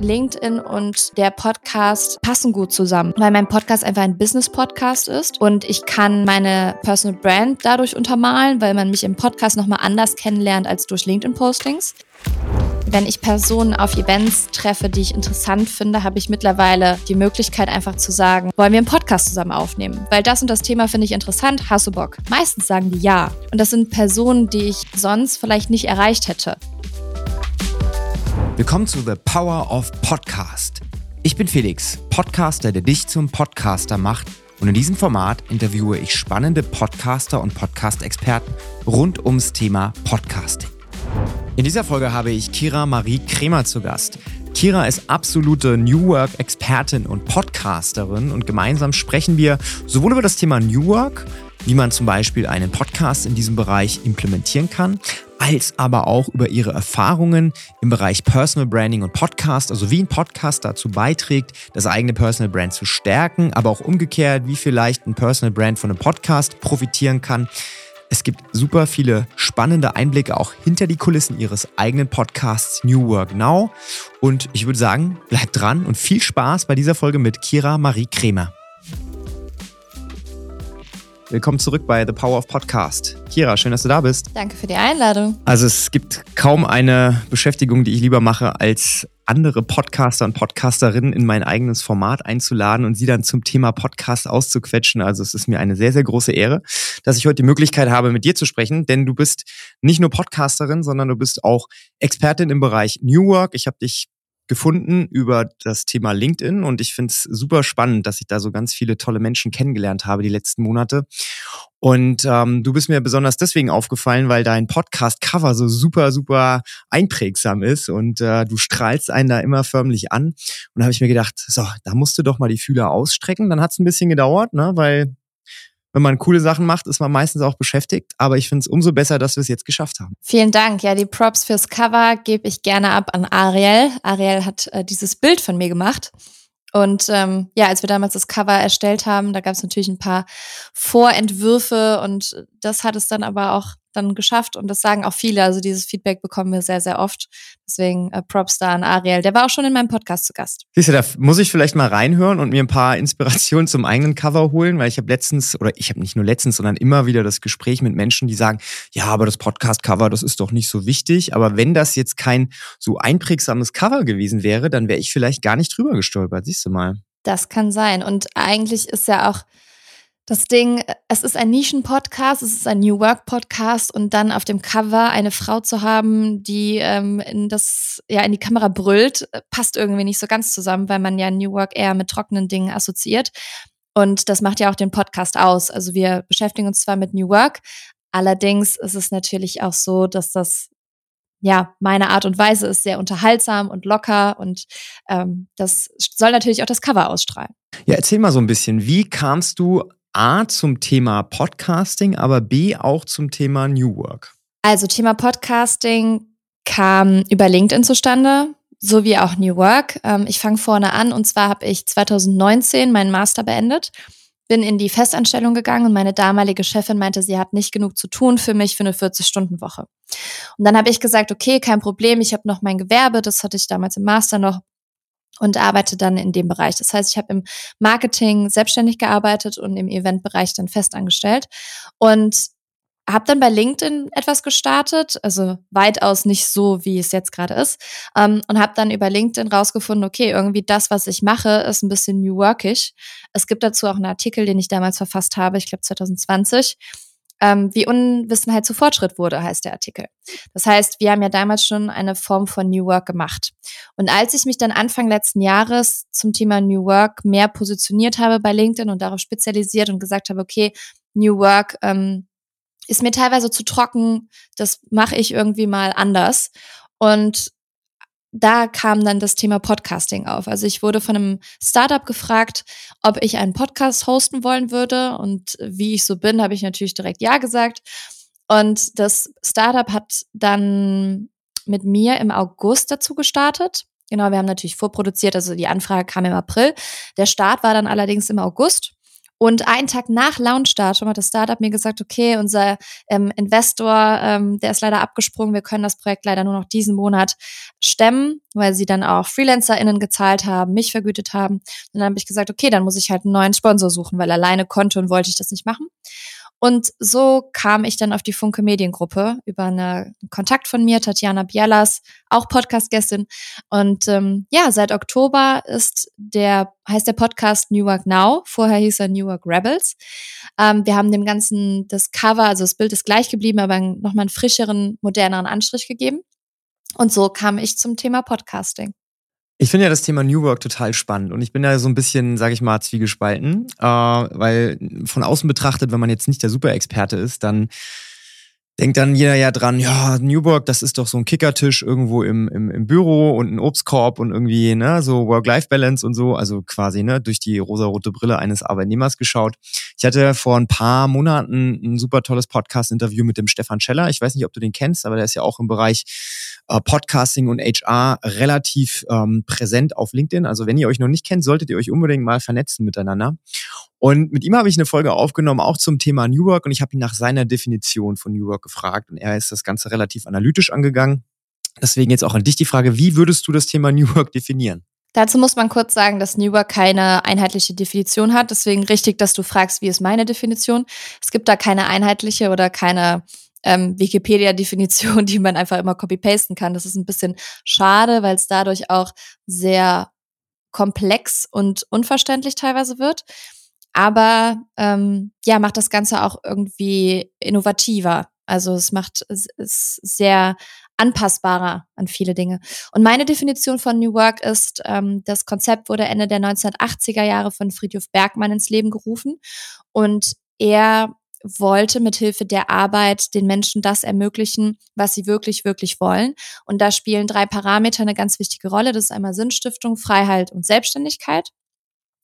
LinkedIn und der Podcast passen gut zusammen, weil mein Podcast einfach ein Business-Podcast ist und ich kann meine Personal Brand dadurch untermalen, weil man mich im Podcast nochmal anders kennenlernt als durch LinkedIn-Postings. Wenn ich Personen auf Events treffe, die ich interessant finde, habe ich mittlerweile die Möglichkeit einfach zu sagen, wollen wir einen Podcast zusammen aufnehmen? Weil das und das Thema finde ich interessant, hast du Bock? Meistens sagen die ja. Und das sind Personen, die ich sonst vielleicht nicht erreicht hätte. Willkommen zu The Power of Podcast. Ich bin Felix, Podcaster, der dich zum Podcaster macht. Und in diesem Format interviewe ich spannende Podcaster und Podcast-Experten rund ums Thema Podcasting. In dieser Folge habe ich Kira Marie Kremer zu Gast. Kira ist absolute New Work-Expertin und Podcasterin und gemeinsam sprechen wir sowohl über das Thema New Work, wie man zum Beispiel einen Podcast in diesem Bereich implementieren kann, als aber auch über ihre Erfahrungen im Bereich Personal Branding und Podcast, also wie ein Podcast dazu beiträgt, das eigene Personal Brand zu stärken, aber auch umgekehrt, wie vielleicht ein Personal Brand von einem Podcast profitieren kann. Es gibt super viele spannende Einblicke auch hinter die Kulissen ihres eigenen Podcasts New Work Now. Und ich würde sagen, bleibt dran und viel Spaß bei dieser Folge mit Kira Marie Kremer. Willkommen zurück bei The Power of Podcast. Kira, schön, dass du da bist. Danke für die Einladung. Also es gibt kaum eine Beschäftigung, die ich lieber mache, als andere Podcaster und Podcasterinnen in mein eigenes Format einzuladen und sie dann zum Thema Podcast auszuquetschen. Also es ist mir eine sehr, sehr große Ehre, dass ich heute die Möglichkeit habe, mit dir zu sprechen, denn du bist nicht nur Podcasterin, sondern du bist auch Expertin im Bereich New Work. Ich habe dich gefunden über das Thema LinkedIn und ich finde es super spannend, dass ich da so ganz viele tolle Menschen kennengelernt habe die letzten Monate. Und ähm, du bist mir besonders deswegen aufgefallen, weil dein Podcast-Cover so super, super einprägsam ist und äh, du strahlst einen da immer förmlich an. Und da habe ich mir gedacht, so, da musst du doch mal die Fühler ausstrecken. Dann hat es ein bisschen gedauert, ne, weil wenn man coole Sachen macht, ist man meistens auch beschäftigt. Aber ich finde es umso besser, dass wir es jetzt geschafft haben. Vielen Dank. Ja, die Props fürs Cover gebe ich gerne ab an Ariel. Ariel hat äh, dieses Bild von mir gemacht. Und ähm, ja, als wir damals das Cover erstellt haben, da gab es natürlich ein paar Vorentwürfe und das hat es dann aber auch dann geschafft und das sagen auch viele. Also dieses Feedback bekommen wir sehr, sehr oft. Deswegen äh, Props da an Ariel. Der war auch schon in meinem Podcast zu Gast. Siehst du, da muss ich vielleicht mal reinhören und mir ein paar Inspirationen zum eigenen Cover holen, weil ich habe letztens, oder ich habe nicht nur letztens, sondern immer wieder das Gespräch mit Menschen, die sagen, ja, aber das Podcast-Cover, das ist doch nicht so wichtig. Aber wenn das jetzt kein so einprägsames Cover gewesen wäre, dann wäre ich vielleicht gar nicht drüber gestolpert. Siehst du mal. Das kann sein. Und eigentlich ist ja auch das Ding, es ist ein Nischen-Podcast, es ist ein New Work-Podcast und dann auf dem Cover eine Frau zu haben, die ähm, in das, ja, in die Kamera brüllt, passt irgendwie nicht so ganz zusammen, weil man ja New Work eher mit trockenen Dingen assoziiert. Und das macht ja auch den Podcast aus. Also wir beschäftigen uns zwar mit New Work, allerdings ist es natürlich auch so, dass das ja, meine Art und Weise ist sehr unterhaltsam und locker und ähm, das soll natürlich auch das Cover ausstrahlen. Ja, erzähl mal so ein bisschen, wie kamst du A zum Thema Podcasting, aber B auch zum Thema New Work? Also Thema Podcasting kam über LinkedIn zustande, so wie auch New Work. Ähm, ich fange vorne an und zwar habe ich 2019 meinen Master beendet, bin in die Festanstellung gegangen und meine damalige Chefin meinte, sie hat nicht genug zu tun für mich für eine 40-Stunden-Woche. Und dann habe ich gesagt, okay, kein Problem, ich habe noch mein Gewerbe, das hatte ich damals im Master noch und arbeite dann in dem Bereich. Das heißt, ich habe im Marketing selbstständig gearbeitet und im Eventbereich dann festangestellt und habe dann bei LinkedIn etwas gestartet, also weitaus nicht so, wie es jetzt gerade ist, ähm, und habe dann über LinkedIn rausgefunden, okay, irgendwie das, was ich mache, ist ein bisschen New Workish. Es gibt dazu auch einen Artikel, den ich damals verfasst habe, ich glaube 2020 ähm, wie Unwissenheit zu Fortschritt wurde, heißt der Artikel. Das heißt, wir haben ja damals schon eine Form von New Work gemacht. Und als ich mich dann Anfang letzten Jahres zum Thema New Work mehr positioniert habe bei LinkedIn und darauf spezialisiert und gesagt habe, okay, New Work ähm, ist mir teilweise zu trocken, das mache ich irgendwie mal anders. Und da kam dann das Thema Podcasting auf. Also ich wurde von einem Startup gefragt, ob ich einen Podcast hosten wollen würde. Und wie ich so bin, habe ich natürlich direkt Ja gesagt. Und das Startup hat dann mit mir im August dazu gestartet. Genau, wir haben natürlich vorproduziert, also die Anfrage kam im April. Der Start war dann allerdings im August. Und einen Tag nach Launchdatum hat das Startup mir gesagt, okay, unser ähm, Investor, ähm, der ist leider abgesprungen, wir können das Projekt leider nur noch diesen Monat stemmen, weil sie dann auch FreelancerInnen gezahlt haben, mich vergütet haben. Und dann habe ich gesagt, okay, dann muss ich halt einen neuen Sponsor suchen, weil alleine konnte und wollte ich das nicht machen. Und so kam ich dann auf die Funke Mediengruppe über einen Kontakt von mir, Tatjana Bielas, auch Podcast-Gästin. Und ähm, ja, seit Oktober ist der, heißt der Podcast New Work Now. Vorher hieß er New Work Rebels. Ähm, wir haben dem Ganzen das Cover, also das Bild ist gleich geblieben, aber nochmal einen frischeren, moderneren Anstrich gegeben. Und so kam ich zum Thema Podcasting. Ich finde ja das Thema New Work total spannend und ich bin da so ein bisschen, sage ich mal, zwiegespalten, äh, weil von außen betrachtet, wenn man jetzt nicht der Superexperte ist, dann denkt dann jeder ja dran, ja, Newburg, das ist doch so ein Kickertisch irgendwo im, im, im Büro und ein Obstkorb und irgendwie, ne, so Work-Life-Balance und so, also quasi, ne, durch die rosarote Brille eines Arbeitnehmers geschaut. Ich hatte vor ein paar Monaten ein super tolles Podcast-Interview mit dem Stefan Scheller. Ich weiß nicht, ob du den kennst, aber der ist ja auch im Bereich äh, Podcasting und HR relativ ähm, präsent auf LinkedIn. Also wenn ihr euch noch nicht kennt, solltet ihr euch unbedingt mal vernetzen miteinander. Und mit ihm habe ich eine Folge aufgenommen, auch zum Thema New Work. Und ich habe ihn nach seiner Definition von New Work gefragt. Und er ist das Ganze relativ analytisch angegangen. Deswegen jetzt auch an dich die Frage, wie würdest du das Thema New Work definieren? Dazu muss man kurz sagen, dass New Work keine einheitliche Definition hat. Deswegen richtig, dass du fragst, wie ist meine Definition. Es gibt da keine einheitliche oder keine ähm, Wikipedia-Definition, die man einfach immer copy-pasten kann. Das ist ein bisschen schade, weil es dadurch auch sehr komplex und unverständlich teilweise wird aber ähm, ja, macht das Ganze auch irgendwie innovativer. Also es macht es ist sehr anpassbarer an viele Dinge. Und meine Definition von New Work ist, ähm, das Konzept wurde Ende der 1980er Jahre von Friedhof Bergmann ins Leben gerufen und er wollte mit Hilfe der Arbeit den Menschen das ermöglichen, was sie wirklich, wirklich wollen. Und da spielen drei Parameter eine ganz wichtige Rolle. Das ist einmal Sinnstiftung, Freiheit und Selbstständigkeit.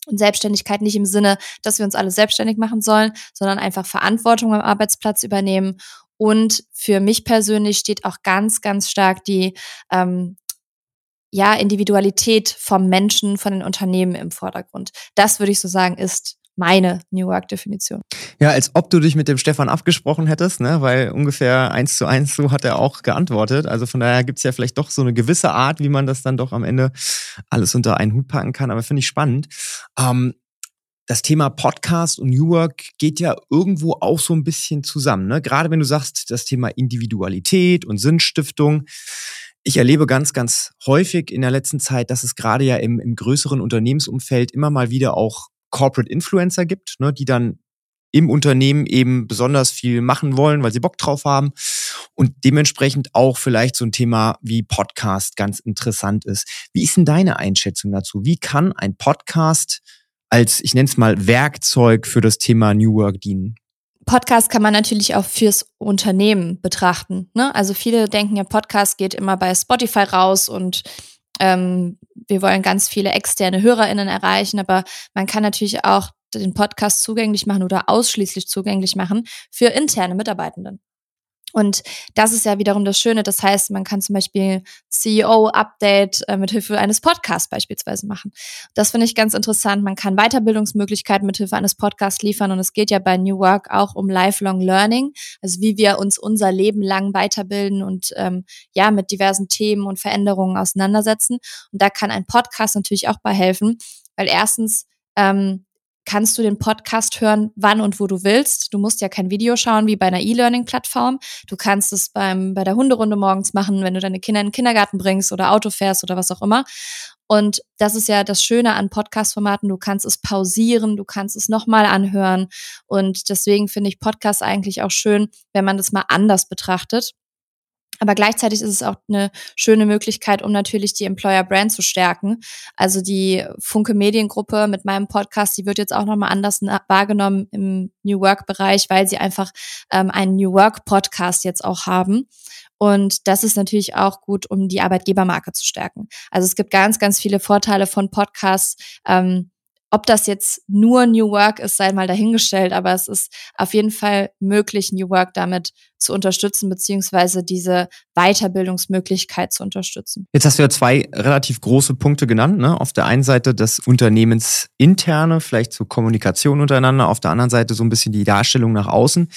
Und Selbstständigkeit nicht im Sinne, dass wir uns alle selbstständig machen sollen, sondern einfach Verantwortung am Arbeitsplatz übernehmen. Und für mich persönlich steht auch ganz, ganz stark die ähm, ja, Individualität vom Menschen, von den Unternehmen im Vordergrund. Das würde ich so sagen, ist meine New Work-Definition. Ja, als ob du dich mit dem Stefan abgesprochen hättest, ne? weil ungefähr eins zu eins so hat er auch geantwortet. Also von daher gibt's ja vielleicht doch so eine gewisse Art, wie man das dann doch am Ende alles unter einen Hut packen kann. Aber finde ich spannend. Ähm, das Thema Podcast und New Work geht ja irgendwo auch so ein bisschen zusammen. Ne? Gerade wenn du sagst, das Thema Individualität und Sinnstiftung. Ich erlebe ganz, ganz häufig in der letzten Zeit, dass es gerade ja im, im größeren Unternehmensumfeld immer mal wieder auch Corporate Influencer gibt, ne, die dann im Unternehmen eben besonders viel machen wollen, weil sie Bock drauf haben und dementsprechend auch vielleicht so ein Thema wie Podcast ganz interessant ist. Wie ist denn deine Einschätzung dazu? Wie kann ein Podcast als, ich nenne es mal, Werkzeug für das Thema New Work dienen? Podcast kann man natürlich auch fürs Unternehmen betrachten. Ne? Also viele denken ja, Podcast geht immer bei Spotify raus und ähm, wir wollen ganz viele externe HörerInnen erreichen, aber man kann natürlich auch den Podcast zugänglich machen oder ausschließlich zugänglich machen für interne Mitarbeitenden. Und das ist ja wiederum das Schöne. Das heißt, man kann zum Beispiel CEO-Update äh, mit Hilfe eines Podcasts beispielsweise machen. Das finde ich ganz interessant. Man kann Weiterbildungsmöglichkeiten mit Hilfe eines Podcasts liefern. Und es geht ja bei New Work auch um Lifelong Learning, also wie wir uns unser Leben lang weiterbilden und ähm, ja mit diversen Themen und Veränderungen auseinandersetzen. Und da kann ein Podcast natürlich auch bei helfen, weil erstens ähm, kannst du den Podcast hören, wann und wo du willst. Du musst ja kein Video schauen wie bei einer E-Learning-Plattform. Du kannst es beim, bei der Hunderunde morgens machen, wenn du deine Kinder in den Kindergarten bringst oder Auto fährst oder was auch immer. Und das ist ja das Schöne an Podcast-Formaten. Du kannst es pausieren, du kannst es nochmal anhören. Und deswegen finde ich Podcast eigentlich auch schön, wenn man das mal anders betrachtet. Aber gleichzeitig ist es auch eine schöne Möglichkeit, um natürlich die Employer Brand zu stärken. Also die Funke Mediengruppe mit meinem Podcast, die wird jetzt auch nochmal anders wahrgenommen im New Work Bereich, weil sie einfach ähm, einen New Work Podcast jetzt auch haben. Und das ist natürlich auch gut, um die Arbeitgebermarke zu stärken. Also es gibt ganz, ganz viele Vorteile von Podcasts. Ähm, ob das jetzt nur New Work ist, sei mal dahingestellt, aber es ist auf jeden Fall möglich, New Work damit zu unterstützen, beziehungsweise diese Weiterbildungsmöglichkeit zu unterstützen. Jetzt hast du ja zwei relativ große Punkte genannt. Ne? Auf der einen Seite das Unternehmensinterne, vielleicht zur Kommunikation untereinander, auf der anderen Seite so ein bisschen die Darstellung nach außen.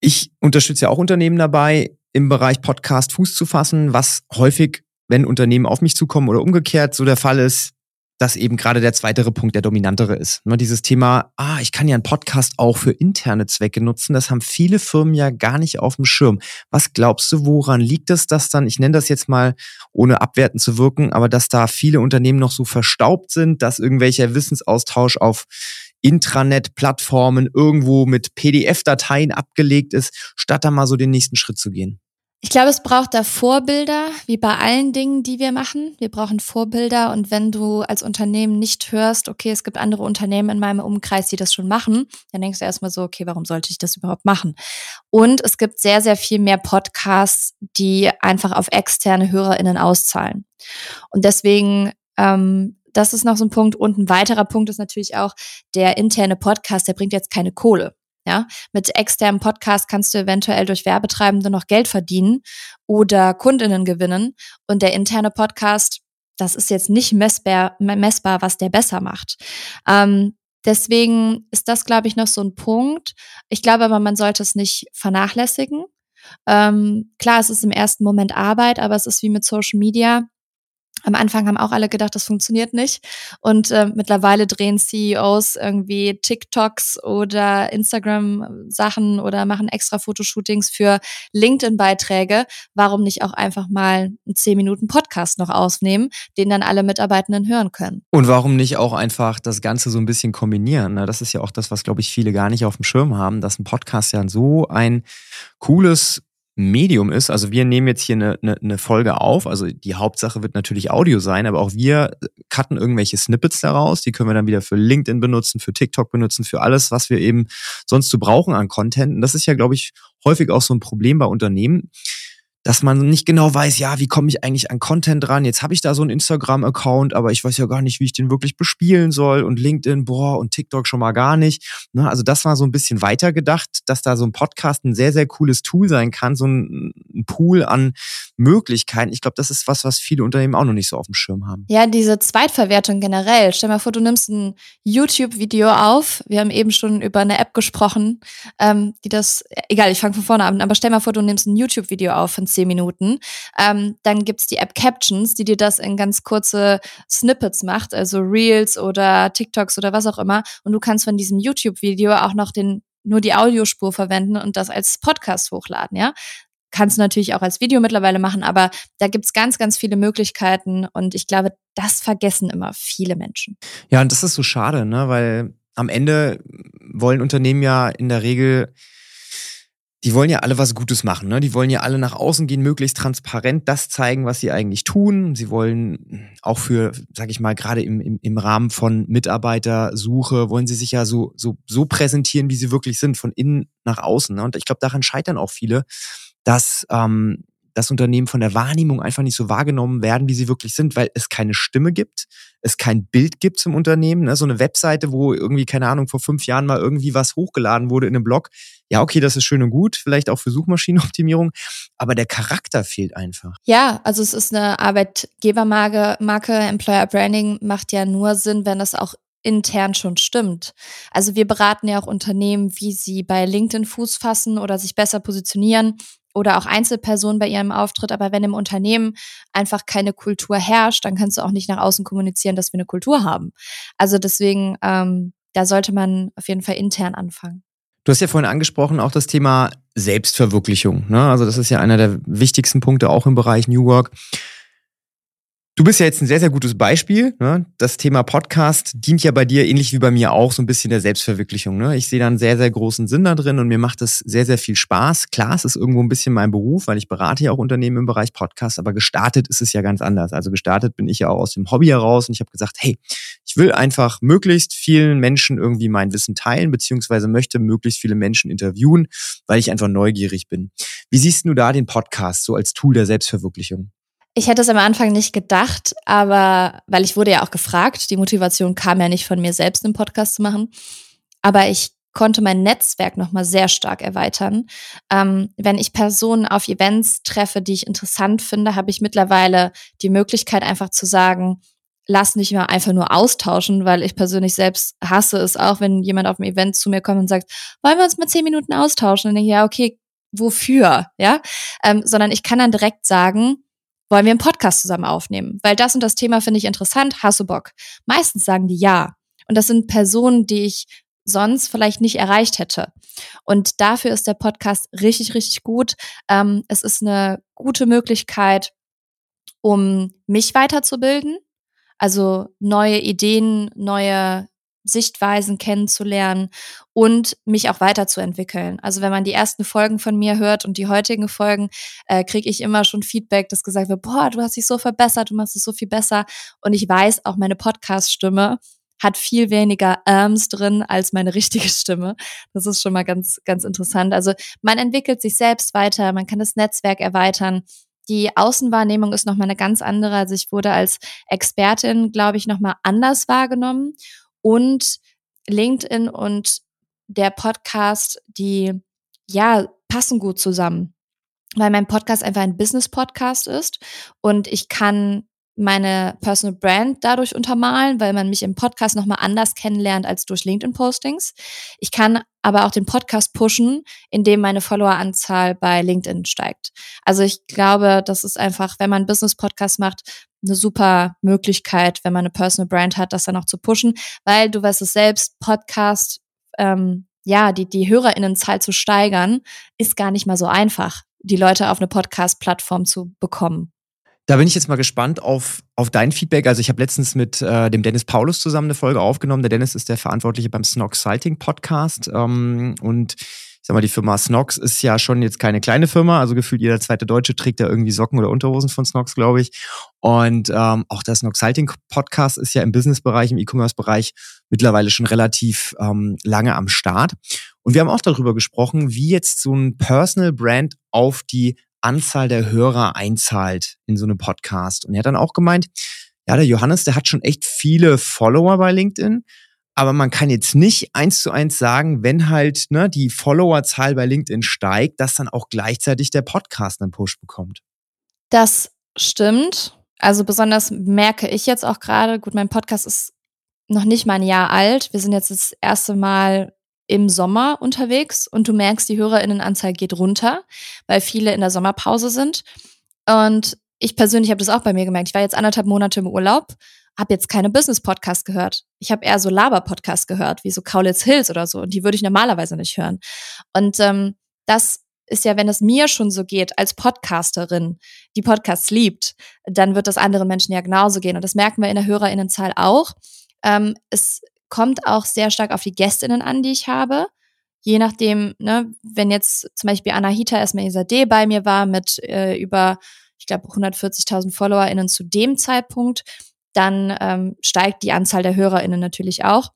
Ich unterstütze ja auch Unternehmen dabei, im Bereich Podcast Fuß zu fassen, was häufig, wenn Unternehmen auf mich zukommen oder umgekehrt so der Fall ist, dass eben gerade der zweitere Punkt der dominantere ist. Nur dieses Thema, ah, ich kann ja einen Podcast auch für interne Zwecke nutzen, das haben viele Firmen ja gar nicht auf dem Schirm. Was glaubst du, woran liegt es, dass dann, ich nenne das jetzt mal, ohne abwertend zu wirken, aber dass da viele Unternehmen noch so verstaubt sind, dass irgendwelcher Wissensaustausch auf Intranet-Plattformen irgendwo mit PDF-Dateien abgelegt ist, statt da mal so den nächsten Schritt zu gehen? Ich glaube, es braucht da Vorbilder, wie bei allen Dingen, die wir machen. Wir brauchen Vorbilder und wenn du als Unternehmen nicht hörst, okay, es gibt andere Unternehmen in meinem Umkreis, die das schon machen, dann denkst du erstmal so, okay, warum sollte ich das überhaupt machen? Und es gibt sehr, sehr viel mehr Podcasts, die einfach auf externe HörerInnen auszahlen. Und deswegen ähm, das ist noch so ein Punkt. Und ein weiterer Punkt ist natürlich auch, der interne Podcast, der bringt jetzt keine Kohle. Ja, mit externem Podcast kannst du eventuell durch Werbetreibende noch Geld verdienen oder Kundinnen gewinnen. Und der interne Podcast, das ist jetzt nicht messbar, messbar was der besser macht. Ähm, deswegen ist das, glaube ich, noch so ein Punkt. Ich glaube aber, man sollte es nicht vernachlässigen. Ähm, klar, es ist im ersten Moment Arbeit, aber es ist wie mit Social Media. Am Anfang haben auch alle gedacht, das funktioniert nicht. Und äh, mittlerweile drehen CEOs irgendwie TikToks oder Instagram-Sachen oder machen extra Fotoshootings für LinkedIn-Beiträge. Warum nicht auch einfach mal einen 10 Minuten Podcast noch aufnehmen, den dann alle Mitarbeitenden hören können? Und warum nicht auch einfach das Ganze so ein bisschen kombinieren? Ne? Das ist ja auch das, was, glaube ich, viele gar nicht auf dem Schirm haben, dass ein Podcast ja so ein cooles Medium ist. Also wir nehmen jetzt hier eine, eine, eine Folge auf. Also die Hauptsache wird natürlich Audio sein, aber auch wir cutten irgendwelche Snippets daraus. Die können wir dann wieder für LinkedIn benutzen, für TikTok benutzen, für alles, was wir eben sonst so brauchen an Content. Und das ist ja, glaube ich, häufig auch so ein Problem bei Unternehmen dass man nicht genau weiß, ja, wie komme ich eigentlich an Content ran? Jetzt habe ich da so einen Instagram-Account, aber ich weiß ja gar nicht, wie ich den wirklich bespielen soll und LinkedIn, boah, und TikTok schon mal gar nicht. Ne? Also das war so ein bisschen weiter gedacht, dass da so ein Podcast ein sehr, sehr cooles Tool sein kann, so ein, ein Pool an Möglichkeiten. Ich glaube, das ist was, was viele Unternehmen auch noch nicht so auf dem Schirm haben. Ja, diese Zweitverwertung generell. Stell mal vor, du nimmst ein YouTube-Video auf. Wir haben eben schon über eine App gesprochen, ähm, die das, egal, ich fange von vorne an, aber stell mal vor, du nimmst ein YouTube-Video auf von zehn Minuten. Ähm, dann gibt's die App Captions, die dir das in ganz kurze Snippets macht, also Reels oder TikToks oder was auch immer. Und du kannst von diesem YouTube-Video auch noch den nur die Audiospur verwenden und das als Podcast hochladen, ja. Kannst du natürlich auch als Video mittlerweile machen, aber da gibt's ganz, ganz viele Möglichkeiten und ich glaube, das vergessen immer viele Menschen. Ja, und das ist so schade, ne? Weil am Ende wollen Unternehmen ja in der Regel die wollen ja alle was Gutes machen. Ne? Die wollen ja alle nach außen gehen, möglichst transparent das zeigen, was sie eigentlich tun. Sie wollen auch für, sag ich mal, gerade im, im, im Rahmen von Mitarbeitersuche, wollen sie sich ja so, so, so präsentieren, wie sie wirklich sind, von innen nach außen. Ne? Und ich glaube, daran scheitern auch viele, dass ähm, das Unternehmen von der Wahrnehmung einfach nicht so wahrgenommen werden, wie sie wirklich sind, weil es keine Stimme gibt, es kein Bild gibt zum Unternehmen. Ne? So eine Webseite, wo irgendwie, keine Ahnung, vor fünf Jahren mal irgendwie was hochgeladen wurde in einem Blog. Ja, okay, das ist schön und gut, vielleicht auch für Suchmaschinenoptimierung, aber der Charakter fehlt einfach. Ja, also es ist eine Arbeitgebermarke, Marke, Employer Branding macht ja nur Sinn, wenn es auch intern schon stimmt. Also wir beraten ja auch Unternehmen, wie sie bei LinkedIn Fuß fassen oder sich besser positionieren oder auch Einzelpersonen bei ihrem Auftritt. Aber wenn im Unternehmen einfach keine Kultur herrscht, dann kannst du auch nicht nach außen kommunizieren, dass wir eine Kultur haben. Also deswegen, ähm, da sollte man auf jeden Fall intern anfangen. Du hast ja vorhin angesprochen, auch das Thema Selbstverwirklichung. Ne? Also das ist ja einer der wichtigsten Punkte auch im Bereich New Work. Du bist ja jetzt ein sehr, sehr gutes Beispiel. Ne? Das Thema Podcast dient ja bei dir ähnlich wie bei mir auch so ein bisschen der Selbstverwirklichung. Ne? Ich sehe da einen sehr, sehr großen Sinn da drin und mir macht es sehr, sehr viel Spaß. Klar, es ist irgendwo ein bisschen mein Beruf, weil ich berate ja auch Unternehmen im Bereich Podcast, aber gestartet ist es ja ganz anders. Also gestartet bin ich ja auch aus dem Hobby heraus und ich habe gesagt, hey, ich will einfach möglichst vielen Menschen irgendwie mein Wissen teilen, beziehungsweise möchte möglichst viele Menschen interviewen, weil ich einfach neugierig bin. Wie siehst du da den Podcast so als Tool der Selbstverwirklichung? Ich hätte es am Anfang nicht gedacht, aber weil ich wurde ja auch gefragt, die Motivation kam ja nicht von mir selbst, einen Podcast zu machen. Aber ich konnte mein Netzwerk nochmal sehr stark erweitern. Ähm, wenn ich Personen auf Events treffe, die ich interessant finde, habe ich mittlerweile die Möglichkeit, einfach zu sagen, lass nicht mehr einfach nur austauschen, weil ich persönlich selbst hasse es auch, wenn jemand auf dem Event zu mir kommt und sagt, wollen wir uns mal zehn Minuten austauschen? Und dann denke ich, ja, okay, wofür? Ja, ähm, sondern ich kann dann direkt sagen, wollen wir einen Podcast zusammen aufnehmen? Weil das und das Thema finde ich interessant, hast du Bock? Meistens sagen die ja. Und das sind Personen, die ich sonst vielleicht nicht erreicht hätte. Und dafür ist der Podcast richtig, richtig gut. Ähm, es ist eine gute Möglichkeit, um mich weiterzubilden, also neue Ideen, neue Sichtweisen kennenzulernen und mich auch weiterzuentwickeln. Also wenn man die ersten Folgen von mir hört und die heutigen Folgen, äh, kriege ich immer schon Feedback, dass gesagt wird, boah, du hast dich so verbessert, du machst es so viel besser. Und ich weiß, auch meine Podcast-Stimme hat viel weniger Arms drin als meine richtige Stimme. Das ist schon mal ganz, ganz interessant. Also man entwickelt sich selbst weiter, man kann das Netzwerk erweitern. Die Außenwahrnehmung ist nochmal eine ganz andere. Also ich wurde als Expertin, glaube ich, nochmal anders wahrgenommen und LinkedIn und der Podcast, die ja passen gut zusammen, weil mein Podcast einfach ein Business-Podcast ist und ich kann meine Personal Brand dadurch untermalen, weil man mich im Podcast nochmal anders kennenlernt als durch LinkedIn-Postings. Ich kann aber auch den Podcast pushen, indem meine Followeranzahl bei LinkedIn steigt. Also ich glaube, das ist einfach, wenn man Business-Podcast macht, eine super Möglichkeit, wenn man eine Personal Brand hat, das dann auch zu pushen, weil du weißt es selbst, Podcast, ähm, ja, die, die HörerInnenzahl zu steigern, ist gar nicht mal so einfach, die Leute auf eine Podcast-Plattform zu bekommen. Da bin ich jetzt mal gespannt auf, auf dein Feedback. Also ich habe letztens mit äh, dem Dennis Paulus zusammen eine Folge aufgenommen. Der Dennis ist der Verantwortliche beim Snog Sighting Podcast. Ähm, und ich sag mal, die Firma Snox ist ja schon jetzt keine kleine Firma, also gefühlt jeder zweite Deutsche trägt da irgendwie Socken oder Unterhosen von Snox, glaube ich. Und ähm, auch der Snoxalting Podcast ist ja im Businessbereich, im E-Commerce-Bereich mittlerweile schon relativ ähm, lange am Start. Und wir haben auch darüber gesprochen, wie jetzt so ein Personal Brand auf die Anzahl der Hörer einzahlt in so einem Podcast. Und er hat dann auch gemeint, ja, der Johannes, der hat schon echt viele Follower bei LinkedIn, aber man kann jetzt nicht eins zu eins sagen, wenn halt ne, die Followerzahl bei LinkedIn steigt, dass dann auch gleichzeitig der Podcast einen Push bekommt. Das stimmt. Also besonders merke ich jetzt auch gerade, gut, mein Podcast ist noch nicht mal ein Jahr alt. Wir sind jetzt das erste Mal im Sommer unterwegs und du merkst, die Hörerinnenanzahl geht runter, weil viele in der Sommerpause sind. Und ich persönlich habe das auch bei mir gemerkt. Ich war jetzt anderthalb Monate im Urlaub habe jetzt keine Business-Podcast gehört. Ich habe eher so Laber-Podcast gehört, wie so Kaulitz Hills oder so. Und die würde ich normalerweise nicht hören. Und ähm, das ist ja, wenn es mir schon so geht als Podcasterin, die Podcasts liebt, dann wird das anderen Menschen ja genauso gehen. Und das merken wir in der Hörerinnenzahl auch. Ähm, es kommt auch sehr stark auf die Gästinnen an, die ich habe. Je nachdem, ne, wenn jetzt zum Beispiel Anahita Esmaiza D bei mir war mit äh, über, ich glaube, 140.000 FollowerInnen zu dem Zeitpunkt, dann ähm, steigt die Anzahl der HörerInnen natürlich auch.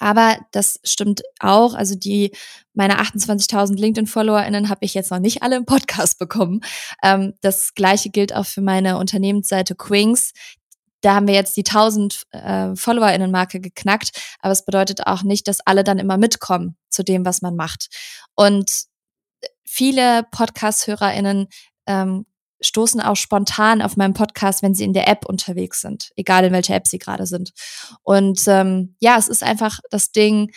Aber das stimmt auch. Also die meine 28.000 LinkedIn-FollowerInnen habe ich jetzt noch nicht alle im Podcast bekommen. Ähm, das gleiche gilt auch für meine Unternehmensseite Quings. Da haben wir jetzt die 1000 äh, FollowerInnen-Marke geknackt. Aber es bedeutet auch nicht, dass alle dann immer mitkommen zu dem, was man macht. Und viele Podcast-HörerInnen ähm, stoßen auch spontan auf meinen Podcast, wenn sie in der App unterwegs sind, egal in welcher App sie gerade sind. Und ähm, ja, es ist einfach das Ding,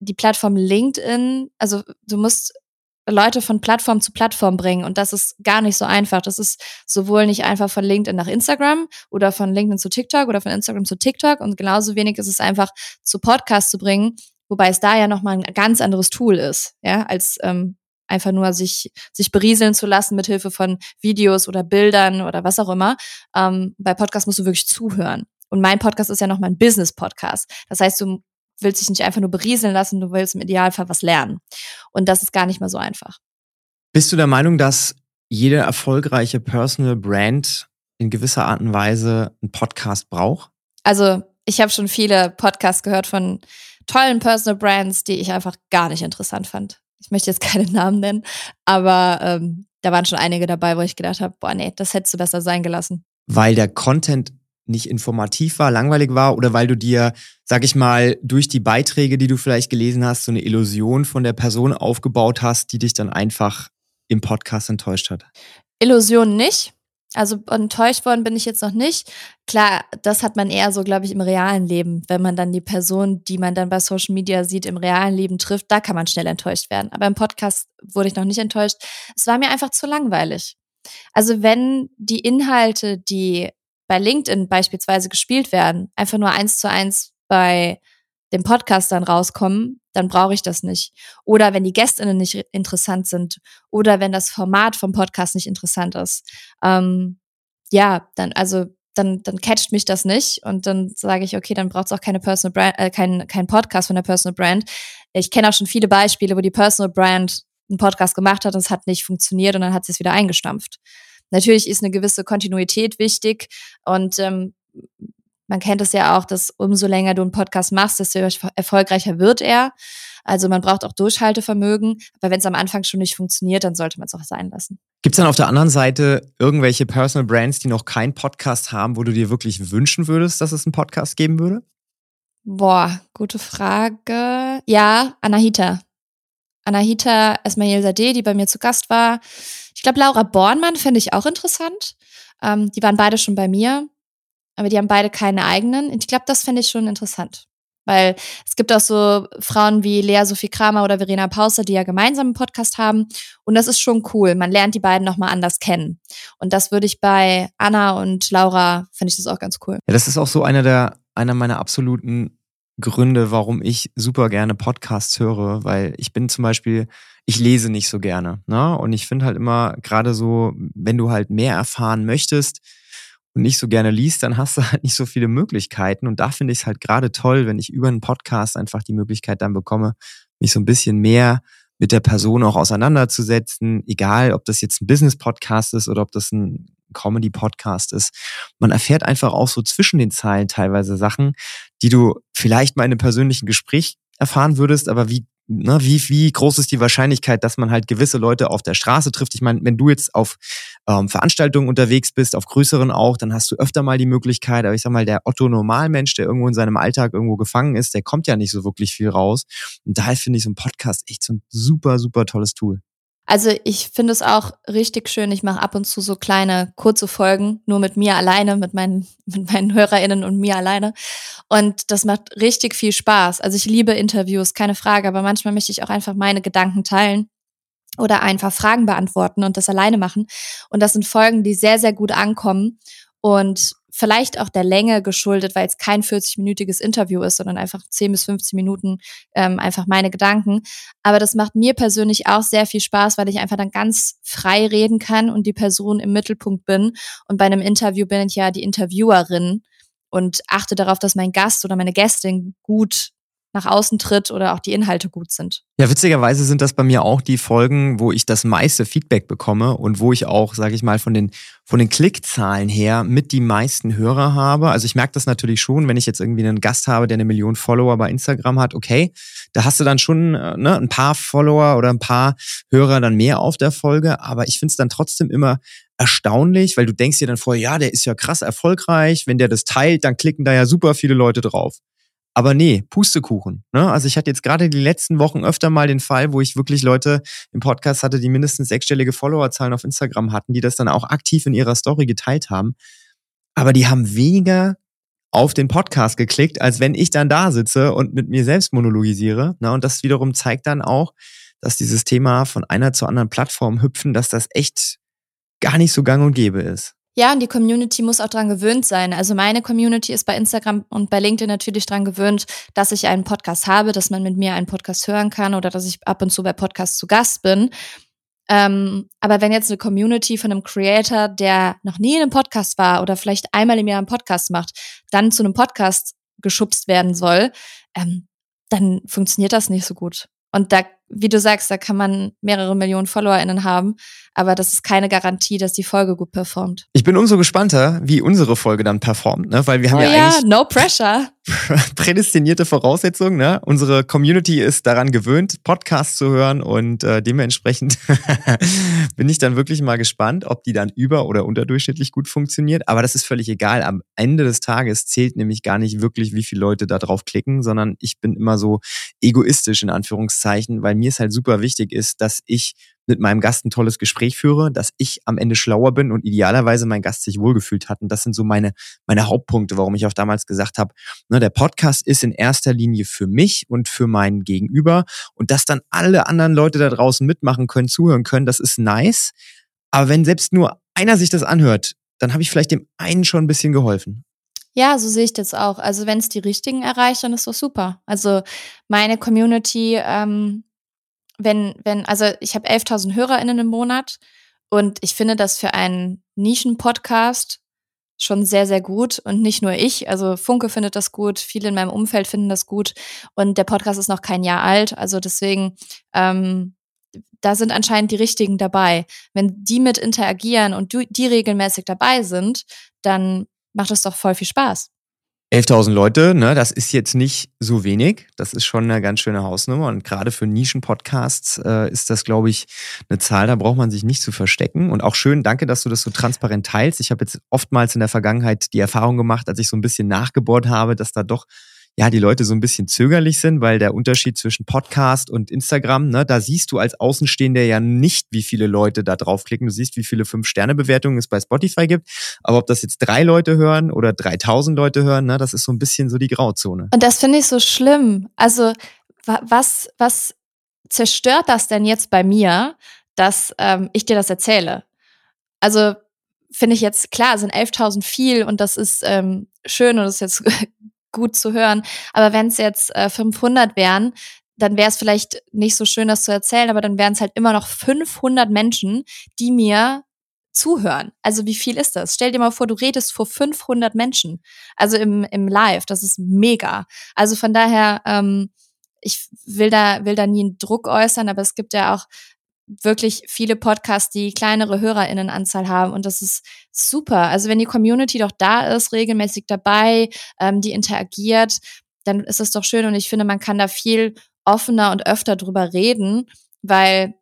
die Plattform LinkedIn, also du musst Leute von Plattform zu Plattform bringen und das ist gar nicht so einfach. Das ist sowohl nicht einfach von LinkedIn nach Instagram oder von LinkedIn zu TikTok oder von Instagram zu TikTok und genauso wenig ist es einfach zu Podcast zu bringen, wobei es da ja nochmal ein ganz anderes Tool ist, ja, als ähm, einfach nur sich, sich berieseln zu lassen mit Hilfe von Videos oder Bildern oder was auch immer. Ähm, bei Podcast musst du wirklich zuhören. Und mein Podcast ist ja noch mein Business-Podcast. Das heißt, du willst dich nicht einfach nur berieseln lassen, du willst im Idealfall was lernen. Und das ist gar nicht mal so einfach. Bist du der Meinung, dass jede erfolgreiche Personal Brand in gewisser Art und Weise einen Podcast braucht? Also, ich habe schon viele Podcasts gehört von tollen Personal Brands, die ich einfach gar nicht interessant fand Ich möchte jetzt keine Namen nennen, aber ähm, da waren schon einige dabei, wo ich gedacht habe, boah, nee, das hättest du besser sein gelassen. Weil der Content nicht informativ war, langweilig war oder weil du dir, sag ich mal, durch die Beiträge, die du vielleicht gelesen hast, so eine Illusion von der Person aufgebaut hast, die dich dann einfach im Podcast enttäuscht hat? Illusion nicht. Also enttäuscht worden bin ich jetzt noch nicht. Klar, das hat man eher so, glaube ich, im realen Leben. Wenn man dann die Person, die man dann bei Social Media sieht, im realen Leben trifft, da kann man schnell enttäuscht werden. Aber im Podcast wurde ich noch nicht enttäuscht. Es war mir einfach zu langweilig. Also wenn die Inhalte, die bei LinkedIn beispielsweise gespielt werden, einfach nur eins zu eins bei dem Podcast dann rauskommen, dann brauche ich das nicht. Oder wenn die Gästinnen nicht interessant sind oder wenn das Format vom Podcast nicht interessant ist. Ähm, ja, dann, also dann, dann catcht mich das nicht und dann sage ich, okay, dann braucht es auch keine Personal Brand, äh, kein, kein Podcast von der Personal Brand. Ich kenne auch schon viele Beispiele, wo die Personal Brand einen Podcast gemacht hat und es hat nicht funktioniert und dann hat sie es wieder eingestampft. Natürlich ist eine gewisse Kontinuität wichtig und ähm, man kennt es ja auch, dass umso länger du einen Podcast machst, desto erfolgreicher wird er. Also man braucht auch Durchhaltevermögen. Aber wenn es am Anfang schon nicht funktioniert, dann sollte man es auch sein lassen. Gibt es dann auf der anderen Seite irgendwelche Personal Brands, die noch keinen Podcast haben, wo du dir wirklich wünschen würdest, dass es einen Podcast geben würde? Boah, gute Frage. Ja, Anahita. Anahita Esmail Sadeh, die bei mir zu Gast war. Ich glaube, Laura Bornmann finde ich auch interessant. Ähm, die waren beide schon bei mir aber die haben beide keine eigenen. Ich glaube, das fände ich schon interessant. Weil es gibt auch so Frauen wie Lea Sophie Kramer oder Verena Pauster, die ja gemeinsam einen Podcast haben. Und das ist schon cool. Man lernt die beiden nochmal anders kennen. Und das würde ich bei Anna und Laura, finde ich das auch ganz cool. Ja, das ist auch so einer der, einer meiner absoluten Gründe, warum ich super gerne Podcasts höre, weil ich bin zum Beispiel, ich lese nicht so gerne. Ne? Und ich finde halt immer, gerade so, wenn du halt mehr erfahren möchtest, und nicht so gerne liest, dann hast du halt nicht so viele Möglichkeiten. Und da finde ich es halt gerade toll, wenn ich über einen Podcast einfach die Möglichkeit dann bekomme, mich so ein bisschen mehr mit der Person auch auseinanderzusetzen, egal ob das jetzt ein Business-Podcast ist oder ob das ein Comedy-Podcast ist. Man erfährt einfach auch so zwischen den Zeilen teilweise Sachen, die du vielleicht mal in einem persönlichen Gespräch erfahren würdest, aber wie ne, wie, wie groß ist die Wahrscheinlichkeit, dass man halt gewisse Leute auf der Straße trifft? Ich meine, wenn du jetzt auf ähm, Veranstaltungen unterwegs bist, auf größeren auch, dann hast du öfter mal die Möglichkeit, aber ich sag mal, der Otto-Normalmensch, der irgendwo in seinem Alltag irgendwo gefangen ist, der kommt ja nicht so wirklich viel raus. Und daher finde ich so ein Podcast echt so ein super, super tolles Tool. Also ich finde es auch richtig schön. Ich mache ab und zu so kleine, kurze Folgen, nur mit mir alleine, mit meinen, mit meinen HörerInnen und mir alleine. Und das macht richtig viel Spaß. Also ich liebe Interviews, keine Frage, aber manchmal möchte ich auch einfach meine Gedanken teilen oder einfach Fragen beantworten und das alleine machen. Und das sind Folgen, die sehr, sehr gut ankommen. Und vielleicht auch der Länge geschuldet, weil es kein 40-minütiges Interview ist, sondern einfach 10 bis 15 Minuten ähm, einfach meine Gedanken. Aber das macht mir persönlich auch sehr viel Spaß, weil ich einfach dann ganz frei reden kann und die Person im Mittelpunkt bin. Und bei einem Interview bin ich ja die Interviewerin und achte darauf, dass mein Gast oder meine Gästin gut nach außen tritt oder auch die Inhalte gut sind. Ja, witzigerweise sind das bei mir auch die Folgen, wo ich das meiste Feedback bekomme und wo ich auch, sage ich mal, von den von den Klickzahlen her mit die meisten Hörer habe. Also ich merke das natürlich schon, wenn ich jetzt irgendwie einen Gast habe, der eine Million Follower bei Instagram hat, okay, da hast du dann schon äh, ne, ein paar Follower oder ein paar Hörer dann mehr auf der Folge, aber ich finde es dann trotzdem immer erstaunlich, weil du denkst dir dann vorher, ja, der ist ja krass erfolgreich, wenn der das teilt, dann klicken da ja super viele Leute drauf. Aber nee, Pustekuchen. Ne? Also ich hatte jetzt gerade die letzten Wochen öfter mal den Fall, wo ich wirklich Leute im Podcast hatte, die mindestens sechsstellige Followerzahlen auf Instagram hatten, die das dann auch aktiv in ihrer Story geteilt haben. Aber die haben weniger auf den Podcast geklickt, als wenn ich dann da sitze und mit mir selbst monologisiere. Ne? Und das wiederum zeigt dann auch, dass dieses Thema von einer zur anderen Plattform hüpfen, dass das echt gar nicht so gang und gäbe ist. Ja, und die Community muss auch dran gewöhnt sein. Also meine Community ist bei Instagram und bei LinkedIn natürlich dran gewöhnt, dass ich einen Podcast habe, dass man mit mir einen Podcast hören kann oder dass ich ab und zu bei Podcasts zu Gast bin. Ähm, aber wenn jetzt eine Community von einem Creator, der noch nie in einem Podcast war oder vielleicht einmal im Jahr einen Podcast macht, dann zu einem Podcast geschubst werden soll, ähm, dann funktioniert das nicht so gut. Und da wie du sagst, da kann man mehrere Millionen FollowerInnen haben, aber das ist keine Garantie, dass die Folge gut performt. Ich bin umso gespannter, wie unsere Folge dann performt, ne? weil wir haben oh ja, ja eigentlich no pressure. prädestinierte Voraussetzungen. Ne? Unsere Community ist daran gewöhnt, Podcasts zu hören und äh, dementsprechend bin ich dann wirklich mal gespannt, ob die dann über- oder unterdurchschnittlich gut funktioniert. Aber das ist völlig egal. Am Ende des Tages zählt nämlich gar nicht wirklich, wie viele Leute da drauf klicken, sondern ich bin immer so egoistisch in Anführungszeichen, weil mir es halt super wichtig ist, dass ich mit meinem Gast ein tolles Gespräch führe, dass ich am Ende schlauer bin und idealerweise mein Gast sich wohlgefühlt hat. Und das sind so meine, meine Hauptpunkte, warum ich auch damals gesagt habe, ne, der Podcast ist in erster Linie für mich und für mein Gegenüber. Und dass dann alle anderen Leute da draußen mitmachen können, zuhören können, das ist nice. Aber wenn selbst nur einer sich das anhört, dann habe ich vielleicht dem einen schon ein bisschen geholfen. Ja, so sehe ich das auch. Also wenn es die Richtigen erreicht, dann ist das super. Also meine Community ähm, wenn, wenn, also ich habe 11.000 HörerInnen im Monat und ich finde das für einen Nischen-Podcast schon sehr, sehr gut und nicht nur ich. Also Funke findet das gut, viele in meinem Umfeld finden das gut und der Podcast ist noch kein Jahr alt. Also deswegen, ähm, da sind anscheinend die Richtigen dabei. Wenn die mit interagieren und die regelmäßig dabei sind, dann macht es doch voll viel Spaß. 11.000 Leute, ne, das ist jetzt nicht so wenig. Das ist schon eine ganz schöne Hausnummer. Und gerade für Nischen-Podcasts äh, ist das, glaube ich, eine Zahl, da braucht man sich nicht zu verstecken. Und auch schön, danke, dass du das so transparent teilst. Ich habe jetzt oftmals in der Vergangenheit die Erfahrung gemacht, als ich so ein bisschen nachgebohrt habe, dass da doch ja, die Leute so ein bisschen zögerlich sind, weil der Unterschied zwischen Podcast und Instagram, ne, da siehst du als Außenstehender ja nicht, wie viele Leute da draufklicken. Du siehst, wie viele Fünf-Sterne-Bewertungen es bei Spotify gibt. Aber ob das jetzt drei Leute hören oder 3000 Leute hören, ne, das ist so ein bisschen so die Grauzone. Und das finde ich so schlimm. Also, was, was zerstört das denn jetzt bei mir, dass ähm, ich dir das erzähle? Also, finde ich jetzt, klar, sind 11.000 viel und das ist ähm, schön und das ist jetzt gut zu hören. Aber wenn es jetzt äh, 500 wären, dann wäre es vielleicht nicht so schön, das zu erzählen, aber dann wären es halt immer noch 500 Menschen, die mir zuhören. Also wie viel ist das? Stell dir mal vor, du redest vor 500 Menschen, also im, im Live. Das ist mega. Also von daher, ähm, ich will da will da nie einen Druck äußern, aber es gibt ja auch wirklich viele Podcasts, die kleinere HörerInnenanzahl haben und das ist super. Also wenn die Community doch da ist, regelmäßig dabei, ähm, die interagiert, dann ist es doch schön und ich finde, man kann da viel offener und öfter drüber reden, weil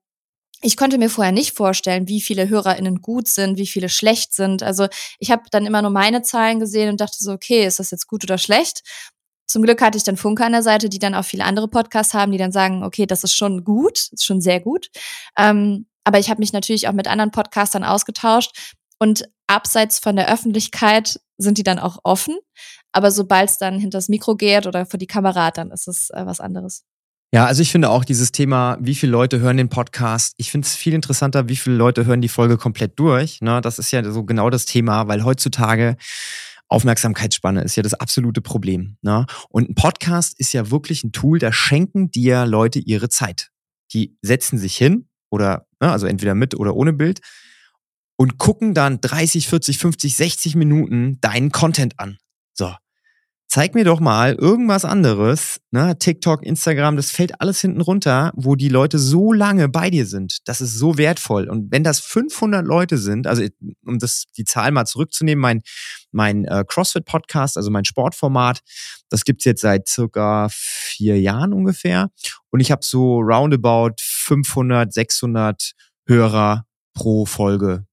ich konnte mir vorher nicht vorstellen, wie viele HörerInnen gut sind, wie viele schlecht sind. Also ich habe dann immer nur meine Zahlen gesehen und dachte so, okay, ist das jetzt gut oder schlecht? Zum Glück hatte ich dann Funke an der Seite, die dann auch viele andere Podcasts haben, die dann sagen, okay, das ist schon gut, ist schon sehr gut. Ähm, aber ich habe mich natürlich auch mit anderen Podcastern ausgetauscht und abseits von der Öffentlichkeit sind die dann auch offen. Aber sobald es dann hinter das Mikro geht oder vor die Kamera, dann ist es äh, was anderes. Ja, also ich finde auch dieses Thema, wie viele Leute hören den Podcast, ich finde es viel interessanter, wie viele Leute hören die Folge komplett durch. Ne? Das ist ja so genau das Thema, weil heutzutage Aufmerksamkeitsspanne ist ja das absolute Problem. Ne? Und ein Podcast ist ja wirklich ein Tool, da schenken dir Leute ihre Zeit. Die setzen sich hin oder, ne, also entweder mit oder ohne Bild und gucken dann 30, 40, 50, 60 Minuten deinen Content an. So zeig mir doch mal irgendwas anderes, ne? TikTok, Instagram, das fällt alles hinten runter, wo die Leute so lange bei dir sind. Das ist so wertvoll. Und wenn das 500 Leute sind, also um das die Zahl mal zurückzunehmen, mein mein äh, CrossFit Podcast, also mein Sportformat, das gibt's jetzt seit circa vier Jahren ungefähr. Und ich habe so roundabout 500, 600 Hörer pro Folge.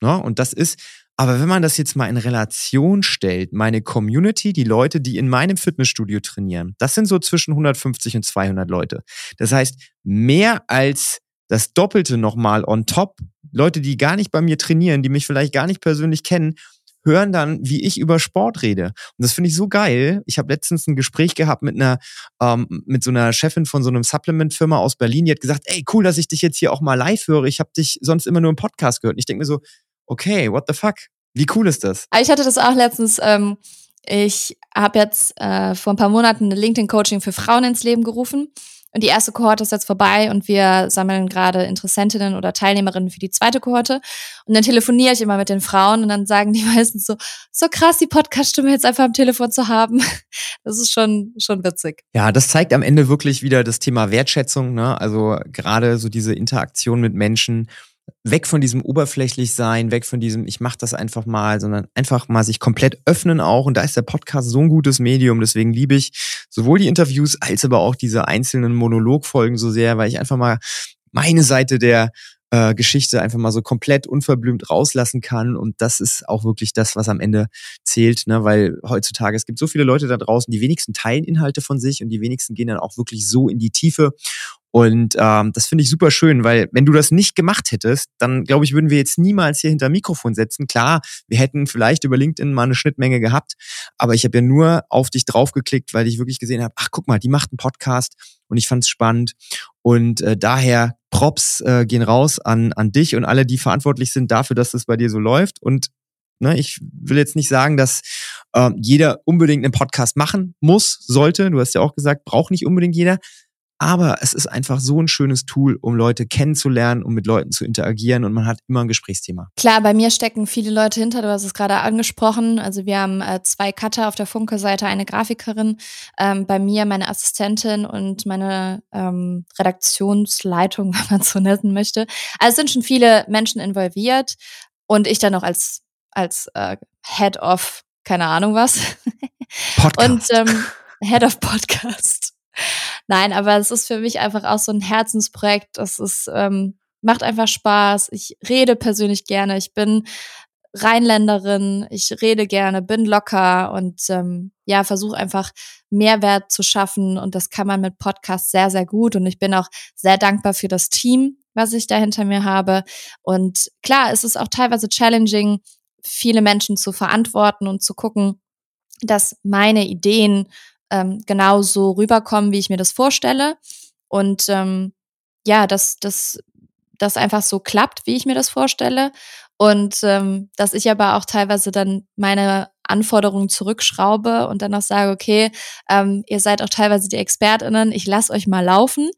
Ne? Und das ist aber wenn man das jetzt mal in Relation stellt, meine Community, die Leute, die in meinem Fitnessstudio trainieren, das sind so zwischen 150 und 200 Leute. Das heißt, mehr als das Doppelte nochmal on top, Leute, die gar nicht bei mir trainieren, die mich vielleicht gar nicht persönlich kennen, hören dann, wie ich über Sport rede. Und das finde ich so geil. Ich habe letztens ein Gespräch gehabt mit einer, ähm, mit so einer Chefin von so einem Supplement-Firma aus Berlin, die hat gesagt, ey, cool, dass ich dich jetzt hier auch mal live höre. Ich habe dich sonst immer nur im Podcast gehört. Und ich denke mir so, okay, what the fuck? Wie cool ist das? Ich hatte das auch letztens. Ähm, ich habe jetzt äh, vor ein paar Monaten ein LinkedIn-Coaching für Frauen ins Leben gerufen. Und die erste Kohorte ist jetzt vorbei und wir sammeln gerade Interessentinnen oder Teilnehmerinnen für die zweite Kohorte. Und dann telefoniere ich immer mit den Frauen und dann sagen die meistens so, so krass, die Podcast-Stimme jetzt einfach am Telefon zu haben. Das ist schon, schon witzig. Ja, das zeigt am Ende wirklich wieder das Thema Wertschätzung. Ne? Also gerade so diese Interaktion mit Menschen weg von diesem oberflächlich sein, weg von diesem ich mache das einfach mal, sondern einfach mal sich komplett öffnen auch. Und da ist der Podcast so ein gutes Medium, deswegen liebe ich sowohl die Interviews als aber auch diese einzelnen Monologfolgen so sehr, weil ich einfach mal meine Seite der äh, Geschichte einfach mal so komplett unverblümt rauslassen kann. Und das ist auch wirklich das, was am Ende zählt, ne? weil heutzutage es gibt so viele Leute da draußen, die wenigsten teilen Inhalte von sich und die wenigsten gehen dann auch wirklich so in die Tiefe und ähm, das finde ich super schön, weil wenn du das nicht gemacht hättest, dann glaube ich, würden wir jetzt niemals hier hinter Mikrofon setzen. Klar, wir hätten vielleicht über LinkedIn mal eine Schnittmenge gehabt, aber ich habe ja nur auf dich draufgeklickt, weil ich wirklich gesehen habe, ach guck mal, die macht einen Podcast und ich fand es spannend. Und äh, daher Props äh, gehen raus an, an dich und alle, die verantwortlich sind dafür, dass das bei dir so läuft. Und ne, ich will jetzt nicht sagen, dass äh, jeder unbedingt einen Podcast machen muss, sollte. Du hast ja auch gesagt, braucht nicht unbedingt jeder. Aber es ist einfach so ein schönes Tool, um Leute kennenzulernen, um mit Leuten zu interagieren und man hat immer ein Gesprächsthema. Klar, bei mir stecken viele Leute hinter, du hast es gerade angesprochen. Also wir haben äh, zwei Cutter auf der Funke-Seite, eine Grafikerin, ähm, bei mir meine Assistentin und meine ähm, Redaktionsleitung, wenn man es so nennen möchte. Also es sind schon viele Menschen involviert und ich dann noch als, als äh, Head of, keine Ahnung was. Podcast. Und ähm, Head of Podcast. Nein, aber es ist für mich einfach auch so ein Herzensprojekt. Das ist, ähm, macht einfach Spaß. Ich rede persönlich gerne. Ich bin Rheinländerin, ich rede gerne, bin locker und ähm, ja, versuche einfach Mehrwert zu schaffen und das kann man mit Podcasts sehr, sehr gut und ich bin auch sehr dankbar für das Team, was ich da hinter mir habe und klar, es ist auch teilweise challenging, viele Menschen zu verantworten und zu gucken, dass meine Ideen ähm, genau so rüberkommen, wie ich mir das vorstelle. Und ähm, ja, dass das das einfach so klappt, wie ich mir das vorstelle. Und ähm, dass ich aber auch teilweise dann meine Anforderungen zurückschraube und dann auch sage, okay, ähm, ihr seid auch teilweise die ExpertInnen, ich lasse euch mal laufen.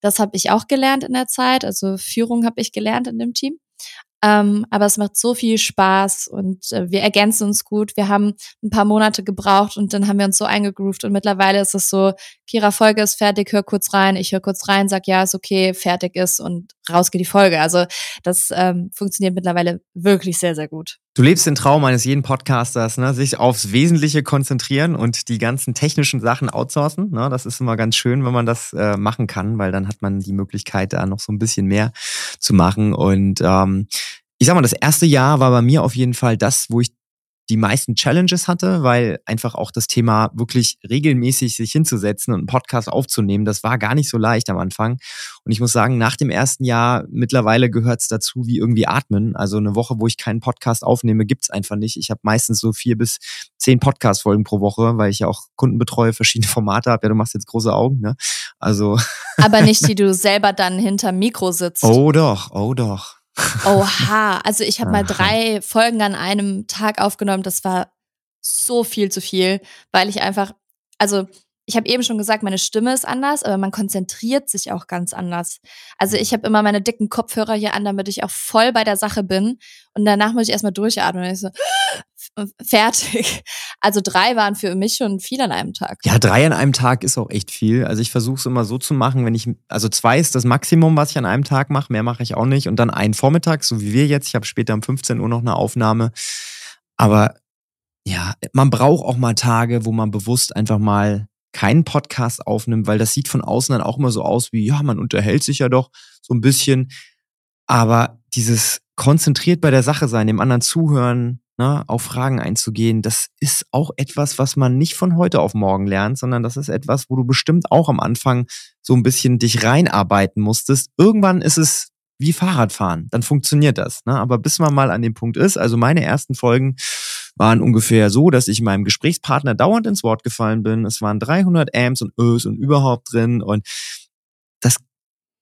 Das habe ich auch gelernt in der Zeit. Also Führung habe ich gelernt in dem Team. Ähm, aber es macht so viel Spaß und äh, wir ergänzen uns gut. Wir haben ein paar Monate gebraucht und dann haben wir uns so eingegroovt und mittlerweile ist es so, Kira, Folge ist fertig, hör kurz rein, ich höre kurz rein, sag ja, ist okay, fertig ist und raus geht die Folge. Also das ähm, funktioniert mittlerweile wirklich sehr, sehr gut. Du lebst den Traum eines jeden Podcasters, ne? sich aufs Wesentliche konzentrieren und die ganzen technischen Sachen outsourcen. Ne? Das ist immer ganz schön, wenn man das äh, machen kann, weil dann hat man die Möglichkeit, da noch so ein bisschen mehr zu machen. Und ähm, ich sag mal, das erste Jahr war bei mir auf jeden Fall das, wo ich die meisten Challenges hatte, weil einfach auch das Thema wirklich regelmäßig sich hinzusetzen und einen Podcast aufzunehmen, das war gar nicht so leicht am Anfang. Und ich muss sagen, nach dem ersten Jahr mittlerweile gehört es dazu wie irgendwie atmen. Also eine Woche, wo ich keinen Podcast aufnehme, gibt's einfach nicht. Ich habe meistens so vier bis zehn Podcast-Folgen pro Woche, weil ich ja auch Kunden betreue, verschiedene Formate habe. Ja, du machst jetzt große Augen, ne? Also. Aber nicht, die du selber dann hinterm Mikro sitzt. Oh doch, oh doch. Oha, also ich habe mal drei Folgen an einem Tag aufgenommen. Das war so viel zu viel, weil ich einfach, also ich habe eben schon gesagt, meine Stimme ist anders, aber man konzentriert sich auch ganz anders. Also ich habe immer meine dicken Kopfhörer hier an, damit ich auch voll bei der Sache bin. Und danach muss ich erstmal durchatmen. Und ich so, fertig. Also drei waren für mich schon viel an einem Tag. Ja, drei an einem Tag ist auch echt viel. Also ich versuche es immer so zu machen, wenn ich, also zwei ist das Maximum, was ich an einem Tag mache. Mehr mache ich auch nicht. Und dann einen Vormittag, so wie wir jetzt. Ich habe später um 15 Uhr noch eine Aufnahme. Aber ja, man braucht auch mal Tage, wo man bewusst einfach mal keinen Podcast aufnimmt, weil das sieht von außen dann auch immer so aus wie, ja, man unterhält sich ja doch so ein bisschen. Aber dieses konzentriert bei der Sache sein, dem anderen zuhören, ne, auf Fragen einzugehen, das ist auch etwas, was man nicht von heute auf morgen lernt, sondern das ist etwas, wo du bestimmt auch am Anfang so ein bisschen dich reinarbeiten musstest. Irgendwann ist es wie Fahrradfahren, dann funktioniert das. Ne? Aber bis man mal an dem Punkt ist, also meine ersten Folgen waren ungefähr so, dass ich meinem Gesprächspartner dauernd ins Wort gefallen bin. Es waren 300 Amps und Ös und überhaupt drin und das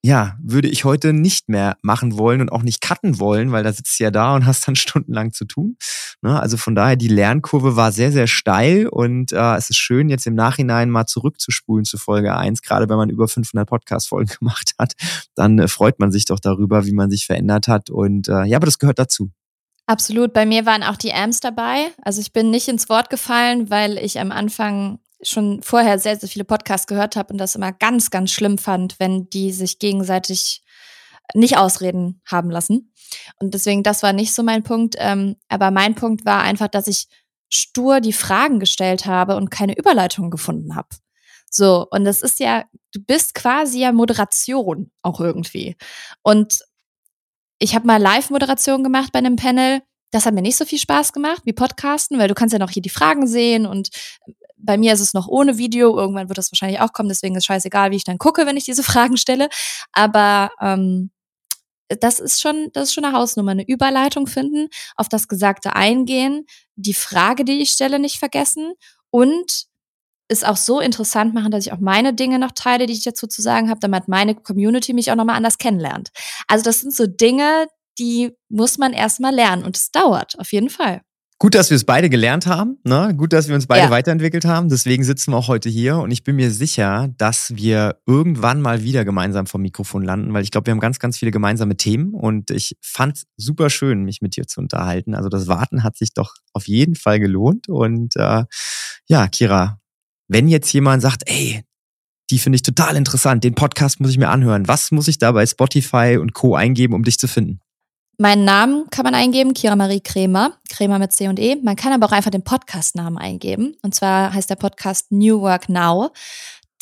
ja, würde ich heute nicht mehr machen wollen und auch nicht cutten wollen, weil da sitzt du ja da und hast dann stundenlang zu tun. Ne? Also von daher, die Lernkurve war sehr, sehr steil und äh, es ist schön, jetzt im Nachhinein mal zurückzuspulen zu Folge 1, gerade wenn man über 500 Podcast-Folgen gemacht hat, dann äh, freut man sich doch darüber, wie man sich verändert hat und äh, ja, aber das gehört dazu. Absolut. Bei mir waren auch die Amps dabei. Also ich bin nicht ins Wort gefallen, weil ich am Anfang schon vorher sehr, sehr viele Podcasts gehört habe und das immer ganz, ganz schlimm fand, wenn die sich gegenseitig nicht ausreden haben lassen. Und deswegen, das war nicht so mein Punkt. Ähm, aber mein Punkt war einfach, dass ich stur die Fragen gestellt habe und keine Überleitung gefunden habe. So, und das ist ja, du bist quasi ja Moderation auch irgendwie. Und ich habe mal Live-Moderation gemacht bei einem Panel. Das hat mir nicht so viel Spaß gemacht wie Podcasten, weil du kannst ja noch hier die Fragen sehen und bei mir ist es noch ohne Video. Irgendwann wird das wahrscheinlich auch kommen, deswegen ist scheißegal, wie ich dann gucke, wenn ich diese Fragen stelle. Aber ähm, das ist schon, das ist schon eine Hausnummer, eine Überleitung finden, auf das Gesagte eingehen, die Frage, die ich stelle, nicht vergessen und es auch so interessant machen, dass ich auch meine Dinge noch teile, die ich dazu zu sagen habe, damit meine Community mich auch nochmal anders kennenlernt. Also das sind so Dinge, die muss man erstmal lernen und es dauert, auf jeden Fall. Gut, dass wir es beide gelernt haben, ne? gut, dass wir uns beide ja. weiterentwickelt haben. Deswegen sitzen wir auch heute hier und ich bin mir sicher, dass wir irgendwann mal wieder gemeinsam vom Mikrofon landen, weil ich glaube, wir haben ganz, ganz viele gemeinsame Themen und ich fand es super schön, mich mit dir zu unterhalten. Also das Warten hat sich doch auf jeden Fall gelohnt und äh, ja, Kira, wenn jetzt jemand sagt, ey, die finde ich total interessant, den Podcast muss ich mir anhören, was muss ich da bei Spotify und Co eingeben, um dich zu finden? Meinen Namen kann man eingeben, Kira Marie Kremer, Kremer mit C und E. Man kann aber auch einfach den Podcast-Namen eingeben. Und zwar heißt der Podcast New Work Now.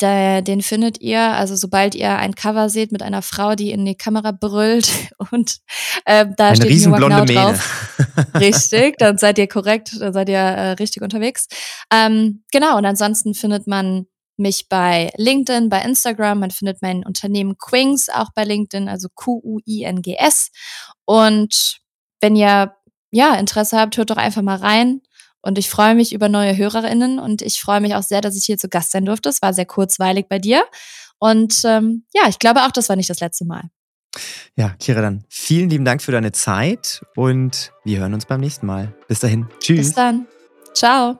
Der, den findet ihr, also sobald ihr ein Cover seht mit einer Frau, die in die Kamera brüllt und äh, da Eine steht New Work Now Mähne. drauf. richtig, dann seid ihr korrekt, dann seid ihr äh, richtig unterwegs. Ähm, genau, und ansonsten findet man mich bei LinkedIn, bei Instagram. Man findet mein Unternehmen Quings auch bei LinkedIn, also Q-U-I-N-G-S. Und wenn ihr ja Interesse habt, hört doch einfach mal rein. Und ich freue mich über neue HörerInnen und ich freue mich auch sehr, dass ich hier zu Gast sein durfte. Es war sehr kurzweilig bei dir. Und ähm, ja, ich glaube auch, das war nicht das letzte Mal. Ja, Kira, dann vielen lieben Dank für deine Zeit und wir hören uns beim nächsten Mal. Bis dahin. Tschüss. Bis dann. Ciao.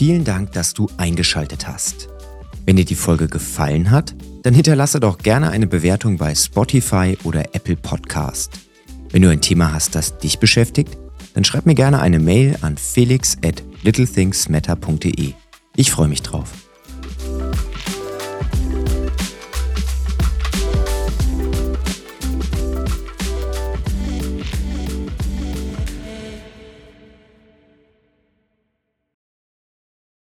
Vielen Dank, dass du eingeschaltet hast. Wenn dir die Folge gefallen hat, dann hinterlasse doch gerne eine Bewertung bei Spotify oder Apple Podcast. Wenn du ein Thema hast, das dich beschäftigt, dann schreib mir gerne eine Mail an felix at littlethingsmatter.de. Ich freue mich drauf.